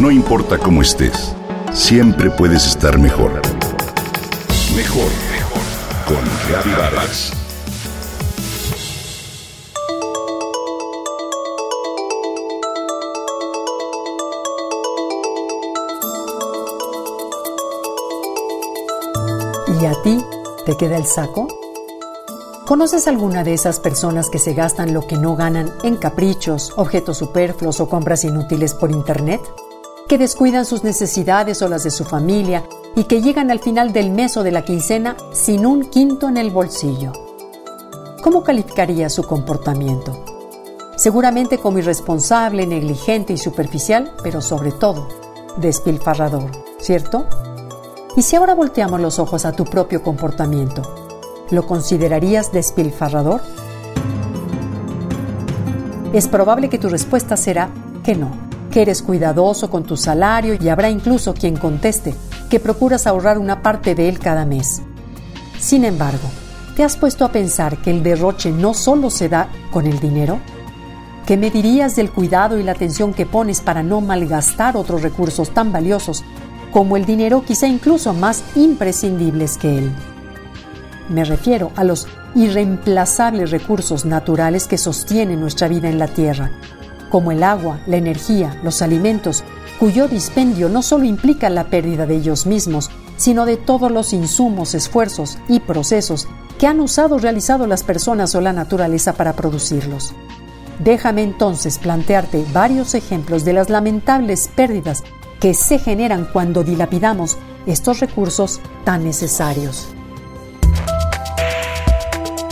No importa cómo estés, siempre puedes estar mejor. Mejor, mejor. Con Vargas. ¿Y a ti te queda el saco? ¿Conoces alguna de esas personas que se gastan lo que no ganan en caprichos, objetos superfluos o compras inútiles por Internet? Que descuidan sus necesidades o las de su familia y que llegan al final del mes o de la quincena sin un quinto en el bolsillo. ¿Cómo calificaría su comportamiento? Seguramente como irresponsable, negligente y superficial, pero sobre todo, despilfarrador, ¿cierto? Y si ahora volteamos los ojos a tu propio comportamiento, ¿Lo considerarías despilfarrador? Es probable que tu respuesta será que no, que eres cuidadoso con tu salario y habrá incluso quien conteste que procuras ahorrar una parte de él cada mes. Sin embargo, ¿te has puesto a pensar que el derroche no solo se da con el dinero? ¿Qué me dirías del cuidado y la atención que pones para no malgastar otros recursos tan valiosos como el dinero, quizá incluso más imprescindibles que él? Me refiero a los irreemplazables recursos naturales que sostienen nuestra vida en la Tierra, como el agua, la energía, los alimentos, cuyo dispendio no solo implica la pérdida de ellos mismos, sino de todos los insumos, esfuerzos y procesos que han usado o realizado las personas o la naturaleza para producirlos. Déjame entonces plantearte varios ejemplos de las lamentables pérdidas que se generan cuando dilapidamos estos recursos tan necesarios.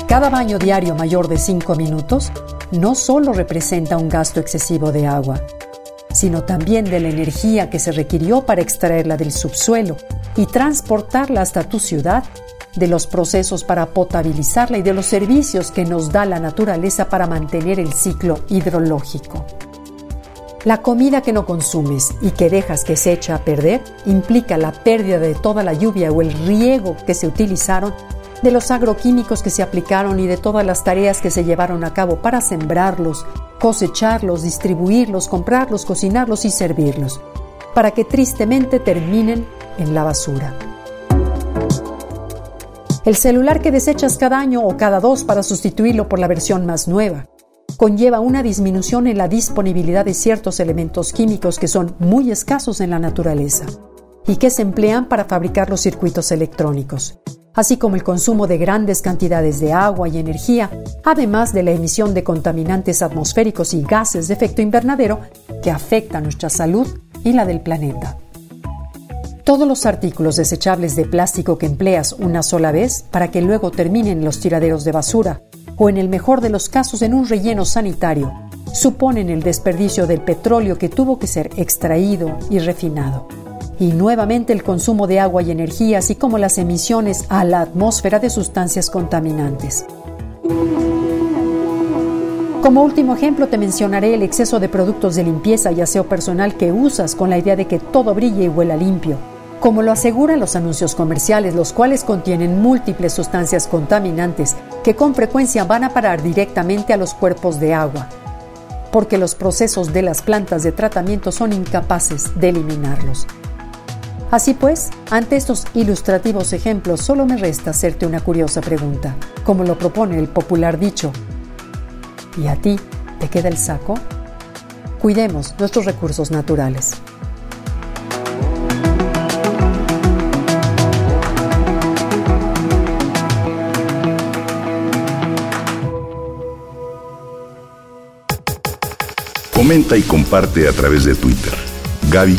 Cada baño diario mayor de 5 minutos no solo representa un gasto excesivo de agua, sino también de la energía que se requirió para extraerla del subsuelo y transportarla hasta tu ciudad, de los procesos para potabilizarla y de los servicios que nos da la naturaleza para mantener el ciclo hidrológico. La comida que no consumes y que dejas que se echa a perder implica la pérdida de toda la lluvia o el riego que se utilizaron de los agroquímicos que se aplicaron y de todas las tareas que se llevaron a cabo para sembrarlos, cosecharlos, distribuirlos, comprarlos, cocinarlos y servirlos, para que tristemente terminen en la basura. El celular que desechas cada año o cada dos para sustituirlo por la versión más nueva conlleva una disminución en la disponibilidad de ciertos elementos químicos que son muy escasos en la naturaleza y que se emplean para fabricar los circuitos electrónicos así como el consumo de grandes cantidades de agua y energía, además de la emisión de contaminantes atmosféricos y gases de efecto invernadero que afectan nuestra salud y la del planeta. Todos los artículos desechables de plástico que empleas una sola vez para que luego terminen en los tiraderos de basura o en el mejor de los casos en un relleno sanitario suponen el desperdicio del petróleo que tuvo que ser extraído y refinado y nuevamente el consumo de agua y energía, así como las emisiones a la atmósfera de sustancias contaminantes. Como último ejemplo te mencionaré el exceso de productos de limpieza y aseo personal que usas con la idea de que todo brille y huela limpio, como lo aseguran los anuncios comerciales, los cuales contienen múltiples sustancias contaminantes que con frecuencia van a parar directamente a los cuerpos de agua, porque los procesos de las plantas de tratamiento son incapaces de eliminarlos. Así pues, ante estos ilustrativos ejemplos, solo me resta hacerte una curiosa pregunta, como lo propone el popular dicho. ¿Y a ti te queda el saco? Cuidemos nuestros recursos naturales. Comenta y comparte a través de Twitter. Gaby